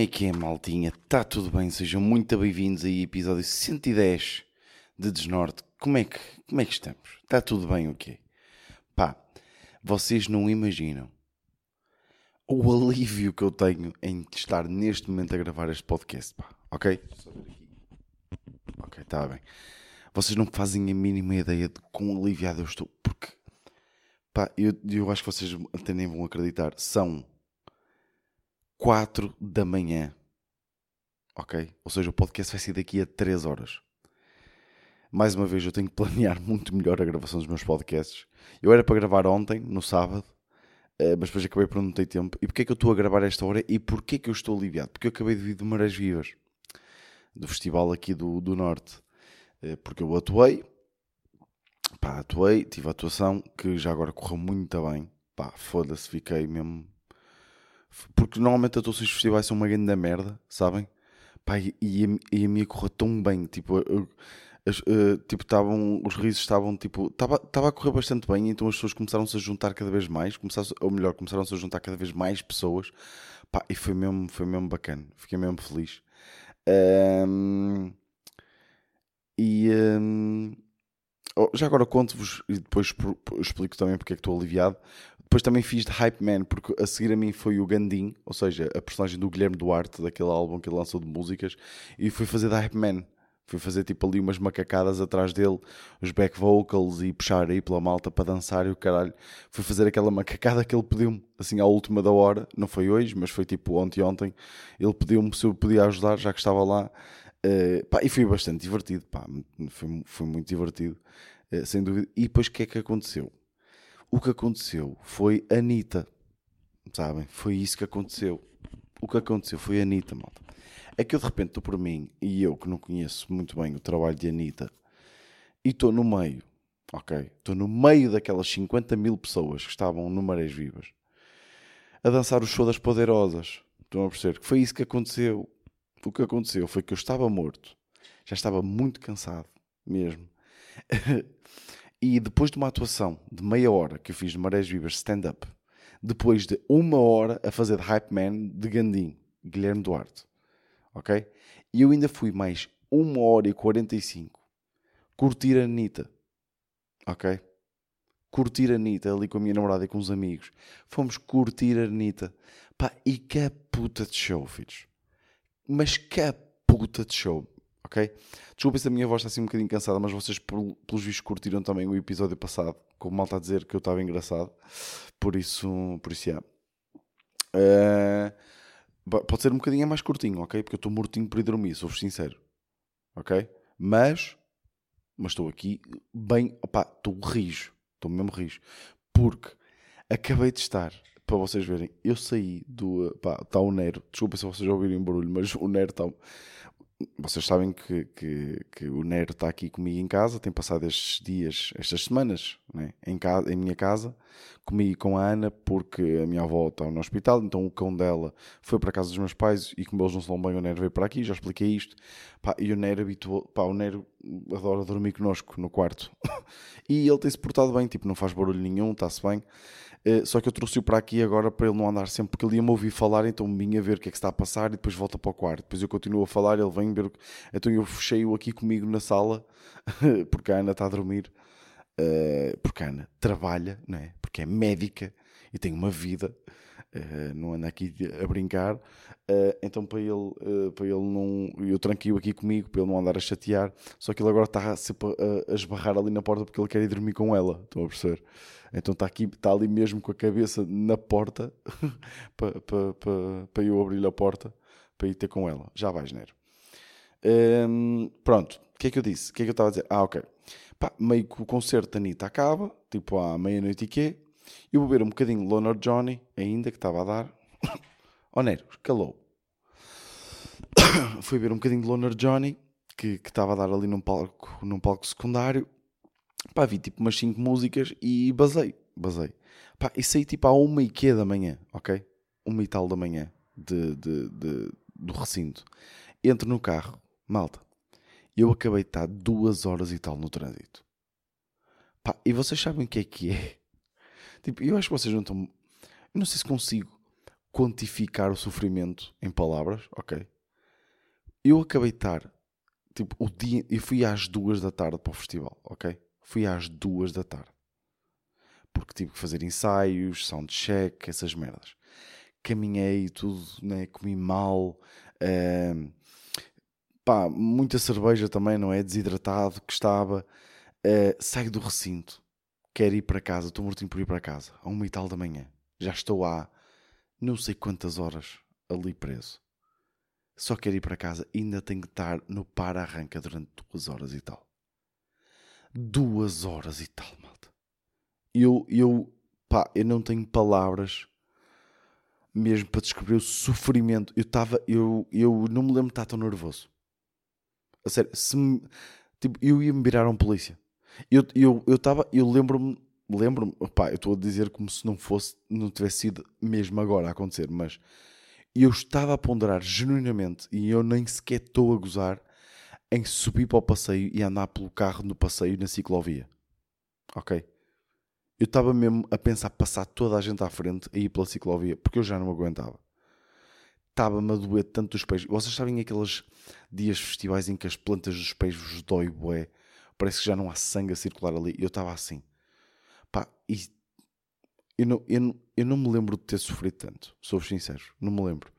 É que é, maltinha? Está tudo bem? Sejam muito bem-vindos aí, episódio 110 de Desnorte. Como é que, como é que estamos? Está tudo bem o quê? Pá, vocês não imaginam o alívio que eu tenho em estar neste momento a gravar este podcast, pá. Ok? Ok, está bem. Vocês não fazem a mínima ideia de quão aliviado eu estou, porque, pá, eu, eu acho que vocês até nem vão acreditar. São 4 da manhã. Ok? Ou seja, o podcast vai ser daqui a 3 horas. Mais uma vez, eu tenho que planear muito melhor a gravação dos meus podcasts. Eu era para gravar ontem, no sábado, eh, mas depois acabei por não ter tempo. E porquê é que eu estou a gravar esta hora e porquê é que eu estou aliviado? Porque eu acabei de vir de Marés Vivas, do festival aqui do, do Norte. Eh, porque eu atuei, pá, atuei, tive a atuação que já agora correu muito bem. Pá, foda-se, fiquei mesmo porque normalmente atuações de festivais são uma grande merda, sabem? Pá, e, e, a, e a minha correu tão bem, tipo, eu, uh, tipo, estavam, os risos estavam, tipo, estava a correr bastante bem, então as pessoas começaram-se a juntar cada vez mais, ou melhor, começaram-se a juntar cada vez mais pessoas, pá, e foi mesmo, foi mesmo bacana, fiquei mesmo feliz. Um, e um, oh, já agora conto-vos e depois explico também porque é que estou aliviado. Depois também fiz de Hype Man, porque a seguir a mim foi o Gandim, ou seja, a personagem do Guilherme Duarte, daquele álbum que ele lançou de músicas, e fui fazer de Hype Man. Fui fazer tipo ali umas macacadas atrás dele, os back vocals e puxar aí pela malta para dançar e o caralho. Fui fazer aquela macacada que ele pediu-me, assim à última da hora, não foi hoje, mas foi tipo ontem ontem. Ele pediu-me se eu podia ajudar, já que estava lá. Uh, pá, e foi bastante divertido, pá, foi, foi muito divertido, uh, sem dúvida. E depois o que é que aconteceu? O que aconteceu foi Anitta. Sabem? Foi isso que aconteceu. O que aconteceu foi Anitta, malta. É que eu de repente estou por mim e eu que não conheço muito bem o trabalho de Anitta e estou no meio, ok? Estou no meio daquelas 50 mil pessoas que estavam no Marés Vivas a dançar o show das Poderosas. Estão a perceber? Que foi isso que aconteceu. O que aconteceu foi que eu estava morto. Já estava muito cansado, mesmo. E depois de uma atuação de meia hora que eu fiz de Marés Vivas stand-up, depois de uma hora a fazer de Hype Man de Gandim, Guilherme Duarte, ok? E eu ainda fui mais uma hora e 45 curtir a Anitta, ok? Curtir a Anitta ali com a minha namorada e com os amigos. Fomos curtir a Anitta. Pá, e que puta de show, filhos. Mas que puta de show ok? Desculpa se a minha voz está assim um bocadinho cansada, mas vocês, pelos vistos, curtiram também o episódio passado, com o mal está a dizer que eu estava engraçado, por isso, por isso, yeah. Uh, pode ser um bocadinho mais curtinho, ok? Porque eu estou mortinho por ir dormir, sou-vos sincero, ok? Mas, mas estou aqui bem, opá, estou rijo, estou mesmo rijo, porque acabei de estar para vocês verem, eu saí do. Pá, está o Nero. Desculpa se vocês ouvirem barulho, mas o Nero está vocês sabem que, que, que, o Nero está aqui comigo em casa, tem passado estes dias, estas semanas, né? em, casa, em minha casa, comigo com a Ana, porque a minha avó está no hospital, então o cão dela foi para a casa dos meus pais e como eles não se dão bem, o Nero veio para aqui, já expliquei isto. Pá, e o Nero habituou, pá, o Nero adora dormir connosco no quarto. e ele tem-se portado bem, tipo, não faz barulho nenhum, está-se bem. Uh, só que eu trouxe-o para aqui agora para ele não andar sempre, porque ele ia-me ouvir falar, então vinha ver o que é que está a passar e depois volta para o quarto. Depois eu continuo a falar, ele vem ver. Então eu fechei-o aqui comigo na sala, porque a Ana está a dormir. Uh, porque a Ana trabalha, não é? Porque é médica e tem uma vida. Uh, não anda aqui a brincar, uh, então para ele, para ele não. Eu tranquilo aqui comigo para ele não andar a chatear. Só que ele agora está sempre a, a esbarrar ali na porta porque ele quer ir dormir com ela. Estão a perceber? Então está aqui, está ali mesmo com a cabeça na porta para, para, para, para eu abrir a porta para ir ter com ela. Já vais, Nero. Ehm, pronto, o que é que eu disse? O que é que eu estava a dizer? Ah, ok. Pá, meio que o concerto da Anitta acaba, tipo à meia-noite e quê? Eu vou ver um bocadinho Loner Johnny, ainda que estava a dar. oh, calou. Fui ver um bocadinho de Loner Johnny, que estava a dar ali num palco, num palco secundário. Pá, vi tipo umas 5 músicas e basei, basei. Pá, e saí tipo à uma e quê da manhã, ok? Uma e tal da manhã de, de, de, do recinto. Entro no carro, malta. Eu acabei de estar duas horas e tal no trânsito. Pá, e vocês sabem o que é que é? Tipo, eu acho que vocês não estão. Eu não sei se consigo quantificar o sofrimento em palavras, ok? Eu acabei de estar, tipo, o dia. Eu fui às duas da tarde para o festival, ok? Fui às duas da tarde. Porque tive que fazer ensaios, soundcheck, essas merdas. Caminhei tudo, né? Comi mal. Uh, pá, muita cerveja também, não é? Desidratado que estava. Uh, saio do recinto. Quero ir para casa. Estou mortinho por ir para casa. A uma e tal da manhã. Já estou há não sei quantas horas ali preso. Só quero ir para casa. Ainda tenho que estar no para-arranca durante duas horas e tal. Duas horas e tal, malta. Eu, eu, pá, eu não tenho palavras mesmo para descrever o sofrimento. Eu estava, eu, eu não me lembro de estar tão nervoso. A sério, se me, tipo, eu ia me virar um polícia. Eu eu, eu, eu lembro-me, lembro-me, pá, eu estou a dizer como se não fosse, não tivesse sido mesmo agora a acontecer, mas eu estava a ponderar genuinamente e eu nem sequer estou a gozar em subir para o passeio e andar pelo carro no passeio na ciclovia. Ok? Eu estava mesmo a pensar passar toda a gente à frente a ir pela ciclovia, porque eu já não aguentava estava-me a doer tanto os pés. Vocês sabem aqueles dias festivais em que as plantas dos pés vos dói bué? Parece que já não há sangue a circular ali. Eu estava assim. Pá, e eu não, eu, não, eu não me lembro de ter sofrido tanto. Sou sincero, não me lembro.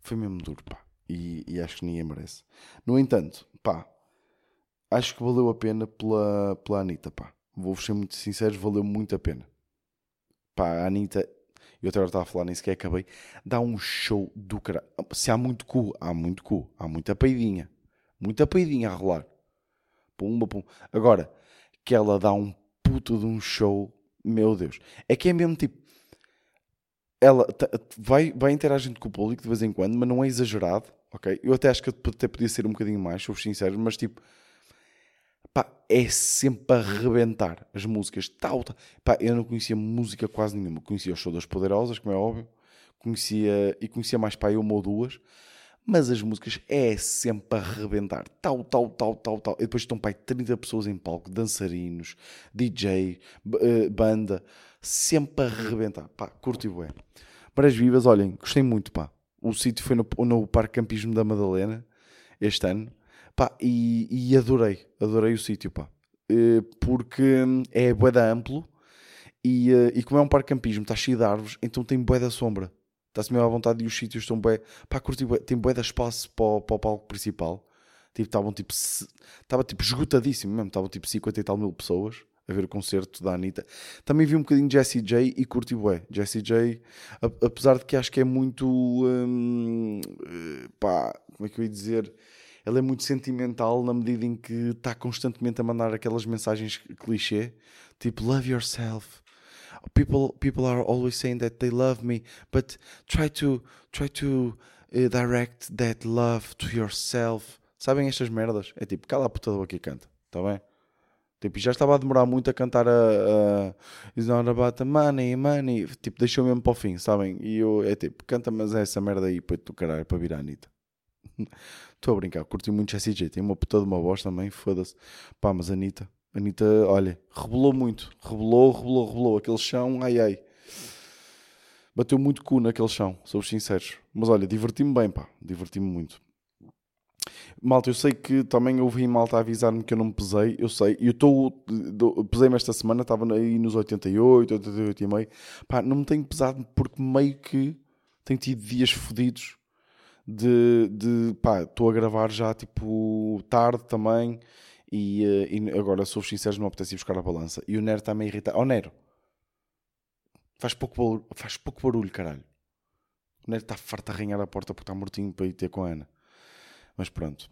Foi mesmo duro, pá. E, e acho que ninguém merece. No entanto, pá, acho que valeu a pena pela, pela Anitta, pá. Vou-vos ser muito sincero, valeu muito a pena. Pá, a Anitta eu até agora estava a falar, nem sequer acabei, dá um show do caralho. Se há muito cu, há muito cu, há muita peidinha, muita peidinha a rolar. Pumba, pum. Agora, que ela dá um puto de um show, meu Deus. É que é mesmo tipo, ela vai, vai interagindo com o público de vez em quando, mas não é exagerado, ok? Eu até acho que até podia ser um bocadinho mais, sou sincero, mas tipo, pá, é sempre a rebentar as músicas. Tal, tal. Pá, eu não conhecia música quase nenhuma. Conhecia o Show Poderosas, como é óbvio. Conhecia, e conhecia mais para uma ou duas. Mas as músicas é sempre a rebentar. Tal, tal, tal, tal, tal. E depois estão pai 30 pessoas em palco, dançarinos, DJ, eh, banda. Sempre a rebentar. Pá, curto e bué. Marés Vivas, olhem, gostei muito, pá. O sítio foi no, no Parque Campismo da Madalena, este ano. Pá, e, e adorei, adorei o sítio, pá. Eh, porque é boeda amplo e, eh, e como é um parque campismo, está cheio de árvores, então tem boeda sombra. Está-se mesmo à vontade e os sítios estão bem. Pá, curti, tem boeda espaço para, o, para o palco principal. Tipo, estavam tipo. Estava tipo esgotadíssimo mesmo. Estavam tipo 50 e tal mil pessoas a ver o concerto da Anitta. Também vi um bocadinho de Jessie J e curti bué. Jessie J, apesar de que acho que é muito. Hum, eh, pá, como é que eu ia dizer? Ele é muito sentimental na medida em que está constantemente a mandar aquelas mensagens clichê, tipo love yourself. People people are always saying that they love me, but try to try to uh, direct that love to yourself. Sabem estas merdas? É tipo, cala a puta da boca e canta, está bem? Tipo, já estava a demorar muito a cantar a, a It's not about the money, money. Tipo, deixou mesmo para o fim, sabem? E eu, é tipo, canta, mas é essa merda aí para tu caralho, para virar a Anitta. Estou a brincar, curti muito Jessie J. Tem uma puta de uma voz também, foda-se. Pá, mas a Anitta, Anitta, olha, rebolou muito. Rebolou, rebolou, rebolou. Aquele chão, ai ai. Bateu muito cu naquele chão, sou sinceros. Mas olha, diverti-me bem, pá. Diverti-me muito. Malta, eu sei que também ouvi malta avisar-me que eu não me pesei, eu sei, eu estou, pesei-me esta semana, estava aí nos 88, 88 e meio, pá, não me tenho pesado porque meio que tenho tido dias fodidos de, de pá, estou a gravar já tipo tarde também e, uh, e agora sou sincero, não apetece ir buscar a balança. E o Nero está-me a irritar. Oh Nero, faz pouco barulho, faz pouco barulho, caralho. O Nero está farto a arranhar a porta porque está mortinho para ir ter com a Ana. Mas pronto.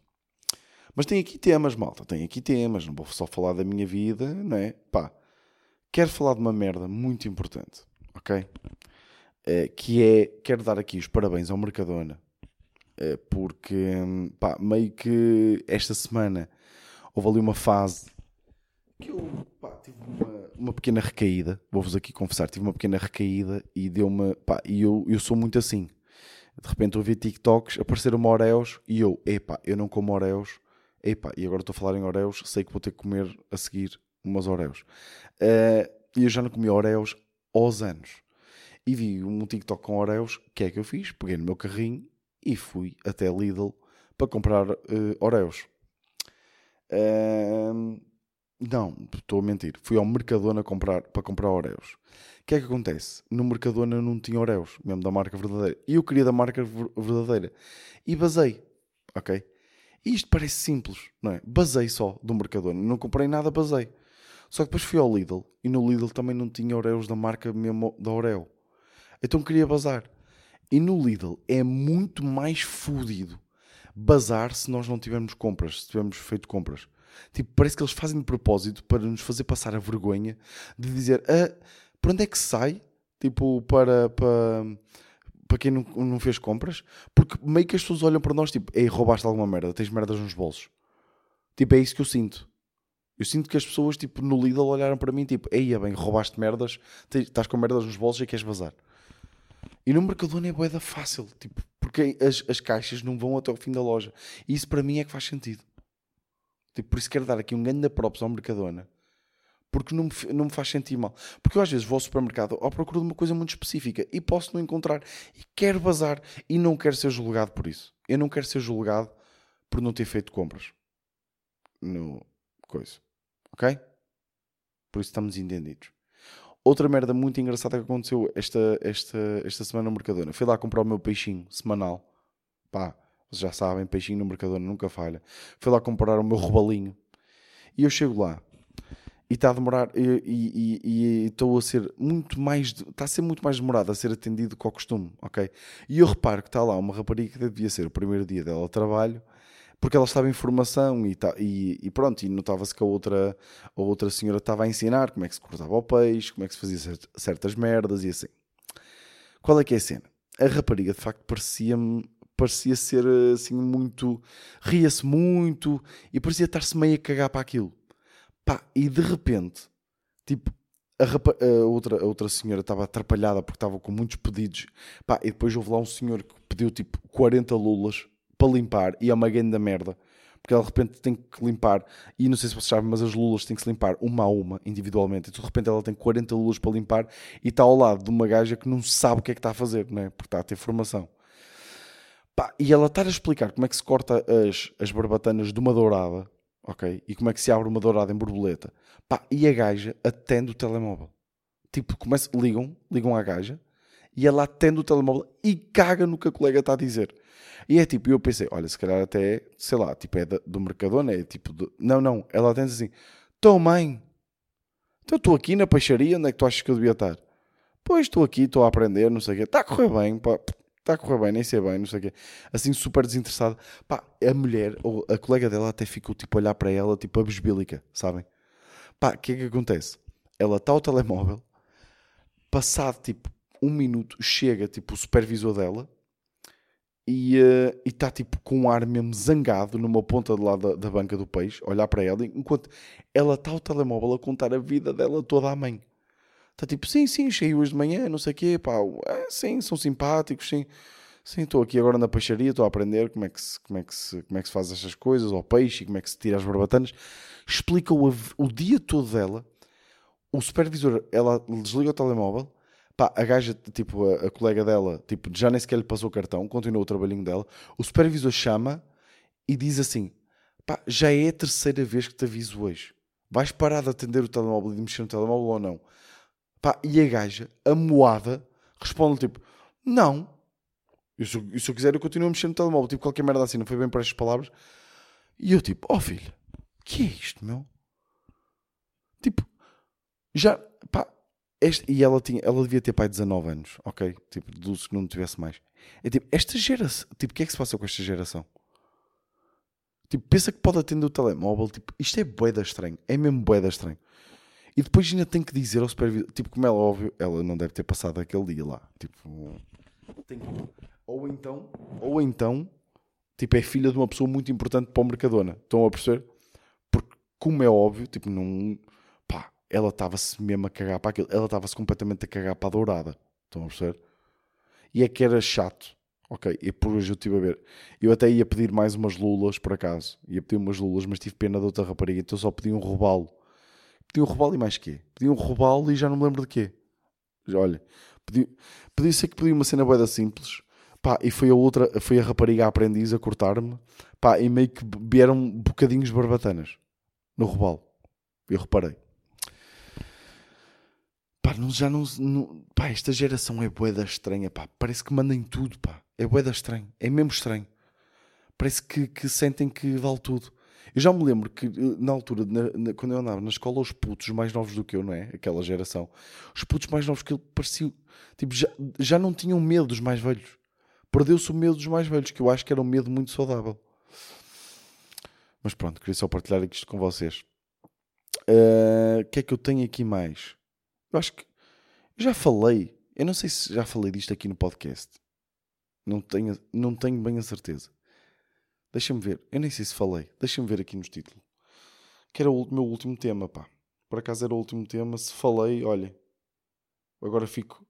Mas tem aqui temas, malta, tem aqui temas. Não vou só falar da minha vida, não é? Pá, quero falar de uma merda muito importante, ok? Uh, que é, quero dar aqui os parabéns ao Mercadona eh, porque pá, meio que esta semana houve ali uma fase que eu pá, tive uma, uma pequena recaída. Vou-vos aqui confessar, tive uma pequena recaída e deu-me. E eu, eu sou muito assim. De repente eu vi TikToks, apareceram Oreos e eu, epá, eu não como Oreos. Epá, e agora estou a falar em Oreos, sei que vou ter que comer a seguir umas Oreos. Uh, e eu já não comi Oreos aos anos. e vi um TikTok com Oreos. O que é que eu fiz? Peguei no meu carrinho e fui até Lidl para comprar uh, Oreos. Uh, não, estou a mentir. Fui ao Mercadona comprar, para comprar Oreos. O que é que acontece? No Mercadona não tinha Oreos, mesmo da marca verdadeira. E eu queria da marca verdadeira. E basei, ok? E isto parece simples, não é? Basei só do Mercadona. Não comprei nada, basei. Só que depois fui ao Lidl e no Lidl também não tinha Oreos da marca mesmo da Oreo. Então queria bazar. E no Lidl é muito mais fodido bazar se nós não tivermos compras, se tivermos feito compras. Tipo, parece que eles fazem de propósito para nos fazer passar a vergonha de dizer ah, para onde é que sai? Tipo, para, para, para quem não, não fez compras. Porque meio que as pessoas olham para nós, tipo, ei, roubaste alguma merda, tens merdas nos bolsos. Tipo, é isso que eu sinto. Eu sinto que as pessoas, tipo, no Lidl olharam para mim, tipo, eia bem, roubaste merdas, estás com merdas nos bolsos e queres vazar. E no Mercadona é boeda fácil, tipo, porque as, as caixas não vão até o fim da loja. E isso para mim é que faz sentido. Tipo, por isso quero dar aqui um grande props ao Mercadona. Porque não me, não me faz sentir mal. Porque eu às vezes vou ao supermercado à procura de uma coisa muito específica e posso não encontrar e quero bazar e não quero ser julgado por isso. Eu não quero ser julgado por não ter feito compras. No coisa. Ok? Por isso estamos entendidos. Outra merda muito engraçada que aconteceu esta, esta, esta semana no Mercadona. Fui lá comprar o meu peixinho semanal. Pá, vocês já sabem, peixinho no Mercadona nunca falha. Fui lá comprar o meu robalinho. E eu chego lá. E está a demorar. E estou a ser muito mais. Está a ser muito mais demorado a ser atendido que ao costume, ok? E eu reparo que está lá uma rapariga que devia ser o primeiro dia dela ao trabalho porque ela estava em formação e, tá, e, e pronto, e notava-se que a outra, a outra senhora estava a ensinar como é que se cortava o peixe, como é que se fazia certas merdas e assim. Qual é que é a cena? A rapariga de facto parecia-me parecia ser assim muito ria-se muito e parecia estar-se meio a cagar para aquilo pá, e de repente tipo a, rapa, a, outra, a outra senhora estava atrapalhada porque estava com muitos pedidos pá, e depois houve lá um senhor que pediu tipo 40 lulas para limpar e é uma grande merda. Porque ela de repente tem que limpar, e não sei se vocês sabem, mas as lulas têm que se limpar uma a uma, individualmente. E de repente ela tem 40 lulas para limpar e está ao lado de uma gaja que não sabe o que é que está a fazer, né? porque está a ter formação. Pá, e ela está a explicar como é que se corta as, as barbatanas de uma dourada, ok? E como é que se abre uma dourada em borboleta. Pá, e a gaja atende o telemóvel. Tipo, começa, ligam, ligam à gaja, e ela atende o telemóvel e caga no que a colega está a dizer. E é tipo, eu pensei, olha, se calhar até, sei lá, tipo, é do Mercadona, é tipo, do... não, não, ela atende assim, estou mãe, então estou aqui na peixaria, onde é que tu achas que eu devia estar? Pois estou aqui, estou a aprender, não sei o quê, está a correr bem, pá, está a correr bem, nem sei bem, não sei o quê. Assim, super desinteressada. Pá, a mulher, ou a colega dela até ficou tipo a olhar para ela, tipo a besbílica, sabem? Pá, o que é que acontece? Ela está ao telemóvel, passado tipo um minuto, chega tipo o supervisor dela e uh, está tipo com um ar mesmo zangado numa ponta de lá da, da, banca do peixe, olhar para ela, enquanto ela está ao telemóvel a contar a vida dela toda à mãe. Está tipo, sim, sim, cheio hoje de manhã, não sei o quê, pá, é, sim, são simpáticos, sim. Sim, estou aqui agora na peixaria, estou a aprender como é, que se, como, é que se, como é que se faz estas coisas, ao peixe, como é que se tira as barbatanas. Explica o, o dia todo dela. O supervisor, ela desliga o telemóvel, Pá, a gaja, tipo, a, a, colega dela, tipo, já nem sequer lhe passou o cartão, continuou o trabalhinho dela. O supervisor chama e diz assim: pá, já é a terceira vez que te aviso hoje. Vais parar de atender o telemóvel e de mexer no telemóvel ou não? Pá, e a gaja, a moada, responde tipo: não. E se, se eu quiser, eu continuo mexer no telemóvel. Tipo, qualquer merda assim, não foi bem para estas palavras. E eu, tipo, oh filho, que é isto, meu? Tipo, já, pá, este, e ela, tinha, ela devia ter pai 19 anos, ok? Tipo, do que não tivesse mais. É tipo, esta geração. Tipo, o que é que se passa com esta geração? Tipo, pensa que pode atender o telemóvel. Tipo, isto é boeda estranho. É mesmo boeda estranho. E depois ainda tem que dizer ao supervisor. Tipo, como é óbvio, ela não deve ter passado aquele dia lá. Tipo, tem, ou então, ou então, tipo, é filha de uma pessoa muito importante para o Mercadona. Estão a perceber? Porque, como é óbvio, tipo, não ela estava-se mesmo a cagar para aquilo. Ela estava-se completamente a cagar para a dourada. Estão a perceber? E é que era chato. Ok, e por hoje eu estive a ver. Eu até ia pedir mais umas lulas, por acaso. Ia pedir umas lulas, mas tive pena de outra rapariga. Então só pedi um robalo. Pedi um robalo e mais quê? Pedi um robalo e já não me lembro de quê. Olha, Podia, podia ser que podia uma cena boeda simples. Pá, e foi a outra, foi a rapariga aprendiz a cortar-me. Pá, e meio que vieram bocadinhos barbatanas no robalo. Eu reparei. Não, já não, não, Pá, esta geração é boeda estranha, pá. Parece que mandem tudo, pá. É boeda estranho. É mesmo estranho. Parece que, que sentem que vale tudo. Eu já me lembro que, na altura, na, na, quando eu andava na escola, os putos mais novos do que eu, não é? Aquela geração. Os putos mais novos que eu pareciam... Tipo, já, já não tinham medo dos mais velhos. Perdeu-se o medo dos mais velhos, que eu acho que era um medo muito saudável. Mas pronto, queria só partilhar isto com vocês. O uh, que é que eu tenho aqui mais? Eu acho que já falei. Eu não sei se já falei disto aqui no podcast. Não tenho, não tenho bem a certeza. Deixa-me ver. Eu nem sei se falei. Deixa-me ver aqui nos títulos. Que era o meu último tema, pá. Por acaso era o último tema. Se falei, olha. Agora fico.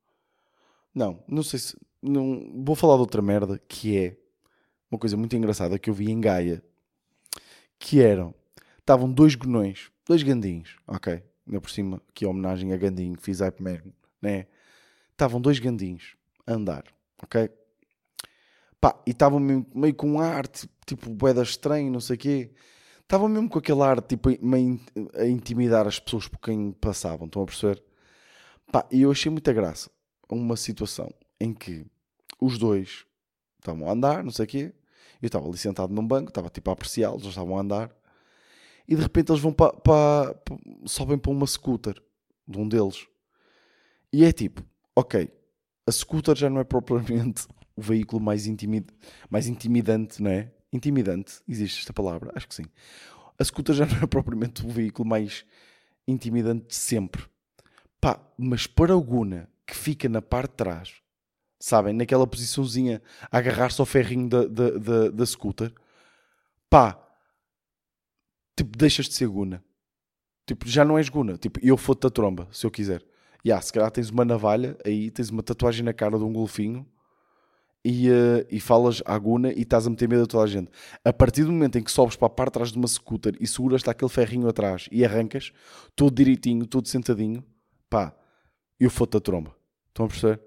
Não, não sei se. Não... Vou falar de outra merda que é uma coisa muito engraçada que eu vi em Gaia. Que eram. Estavam dois gonões, dois gandinhos, ok? Ainda por cima, que é homenagem a Gandinho, fiz Hype Man, né? Estavam dois gandinhos a andar, ok? Pá, e estavam meio, meio com um ar, tipo, boeda estranho, não sei o quê. Estavam mesmo com aquele ar, tipo, meio a intimidar as pessoas por quem passavam, estão a perceber? Pá, e eu achei muita graça uma situação em que os dois estavam a andar, não sei o quê. Eu estava ali sentado num banco, estava tipo a apreciá-los, eles estavam a andar. E de repente eles vão para, para, para, sobem para uma scooter de um deles. E é tipo, ok, a scooter já não é propriamente o veículo mais, intimid, mais intimidante, não é? Intimidante, existe esta palavra? Acho que sim. A scooter já não é propriamente o veículo mais intimidante de sempre. Pá, mas para alguna que fica na parte de trás, sabem, naquela posiçãozinha agarrar-se ao ferrinho da, da, da, da scooter, pá, tipo, deixas de ser guna. Tipo, já não és guna. Tipo, eu foto-te a tromba, se eu quiser. Yeah, se calhar tens uma navalha aí, tens uma tatuagem na cara de um golfinho e, uh, e falas à guna e estás a meter medo a toda a gente. A partir do momento em que sobes para a parte de trás de uma scooter e seguras-te aquele ferrinho atrás e arrancas, todo direitinho, todo sentadinho, pá, eu foto-te a tromba. Estão a perceber?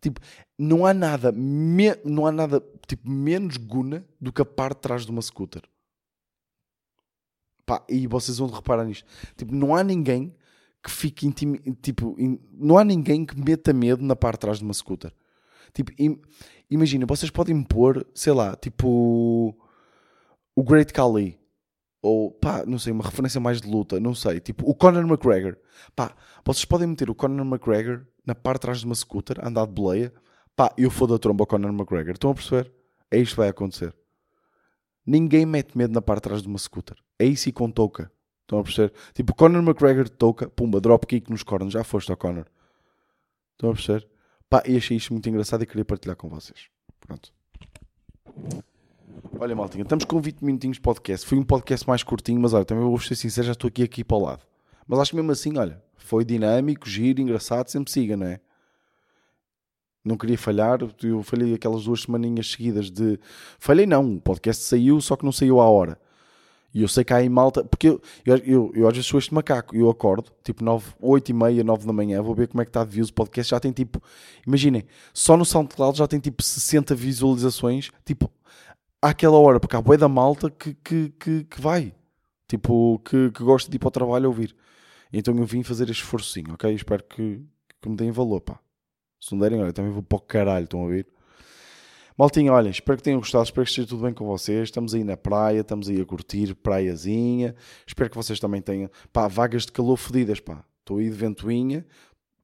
Tipo, não há nada, me, não há nada tipo, menos guna do que a parte de trás de uma scooter. Pá, e vocês vão reparar nisto. Tipo, não há ninguém que fique intimi... tipo, in... não há ninguém que meta medo na parte de trás de uma scooter. Tipo, im... imagina, vocês podem pôr, sei lá, tipo o Great Khali ou pá, não sei, uma referência mais de luta, não sei, tipo o Conor McGregor. Pá, vocês podem meter o Conor McGregor na parte de trás de uma scooter, andar de boleia. Pá, eu fodo a tromba ao Conor McGregor. Estão a perceber? É isto que vai acontecer. Ninguém mete medo na parte de trás de uma scooter. É isso e com touca. Estão a perceber? Tipo, Conor McGregor de touca, pumba, dropkick nos cornos. Já foste ao Conor. Estão a perceber? Pá, e achei isto muito engraçado e queria partilhar com vocês. Pronto. Olha, maltinha, estamos com 20 minutinhos de podcast. Foi um podcast mais curtinho, mas olha, também vou ser sincero, já estou aqui, aqui para o lado. Mas acho mesmo assim, olha, foi dinâmico, giro, engraçado, sempre siga, não é? não queria falhar, eu falhei aquelas duas semaninhas seguidas de. Falhei não, o podcast saiu, só que não saiu à hora. E eu sei que há em malta, porque eu, eu, eu, eu às vezes sou este macaco, eu acordo, tipo 9, 8 e meia, 9 da manhã, vou ver como é que está de views, o podcast já tem tipo, imaginem, só no SoundCloud já tem tipo 60 visualizações, tipo, àquela hora, porque há boia da malta que, que, que, que vai, tipo, que, que gosta de ir para o trabalho ouvir. Então eu vim fazer este esforçozinho, ok? Espero que, que me deem valor, pá. Se não derem, olha, também vou para o caralho, estão a ver? Maltinha, olha, espero que tenham gostado, espero que esteja tudo bem com vocês. Estamos aí na praia, estamos aí a curtir, praiazinha. Espero que vocês também tenham, pá, vagas de calor fodidas, pá. Estou aí de ventoinha,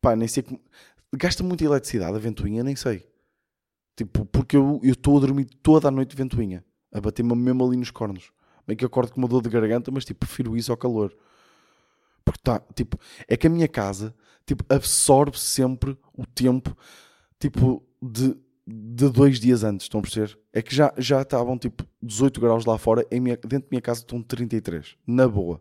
pá, nem sei como. Gasta muita eletricidade a ventoinha, nem sei. Tipo, porque eu estou a dormir toda a noite de ventoinha, a bater-me mesmo ali nos cornos. Meio que acordo com uma dor de garganta, mas tipo, prefiro isso ao calor. Porque tá, tipo, é que a minha casa tipo, absorve sempre o tempo tipo, de, de dois dias antes, estão a perceber? É que já, já estavam tipo 18 graus lá fora, em minha, dentro da minha casa estão 33, na boa.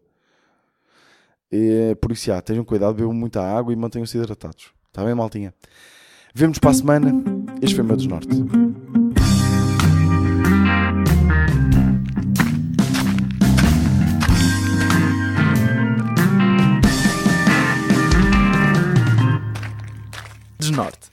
E, por isso, já, tenham cuidado, bebam muita água e mantenham-se hidratados. Está bem, maltinha? Vemo-nos para a semana. Este foi o meu dos Norte. Norte.